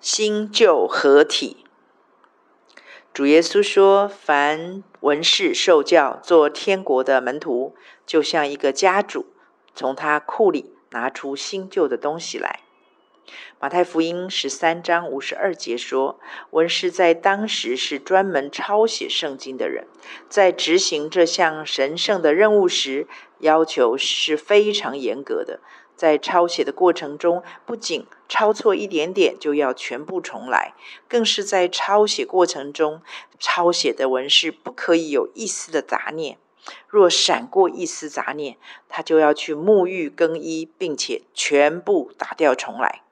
新旧合体。主耶稣说：“凡文士受教做天国的门徒，就像一个家主，从他库里拿出新旧的东西来。”马太福音十三章五十二节说：“文士在当时是专门抄写圣经的人，在执行这项神圣的任务时，要求是非常严格的。在抄写的过程中，不仅抄错一点点就要全部重来，更是在抄写过程中，抄写的文士不可以有一丝的杂念。若闪过一丝杂念，他就要去沐浴更衣，并且全部打掉重来。”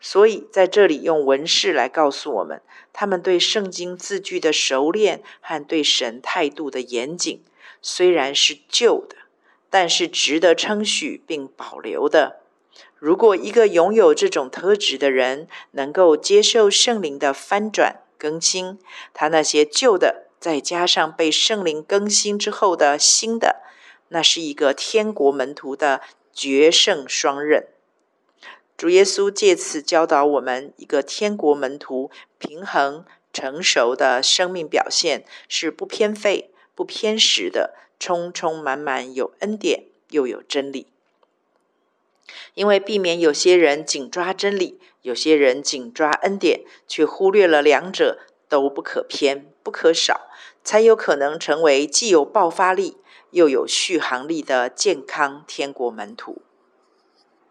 所以，在这里用文士来告诉我们，他们对圣经字句的熟练和对神态度的严谨，虽然是旧的，但是值得称许并保留的。如果一个拥有这种特质的人能够接受圣灵的翻转更新，他那些旧的再加上被圣灵更新之后的新的，那是一个天国门徒的绝胜双刃。主耶稣借此教导我们，一个天国门徒平衡成熟的生命表现是不偏废、不偏食的，充充满满有恩典又有真理。因为避免有些人紧抓真理，有些人紧抓恩典，却忽略了两者都不可偏、不可少，才有可能成为既有爆发力又有续航力的健康天国门徒。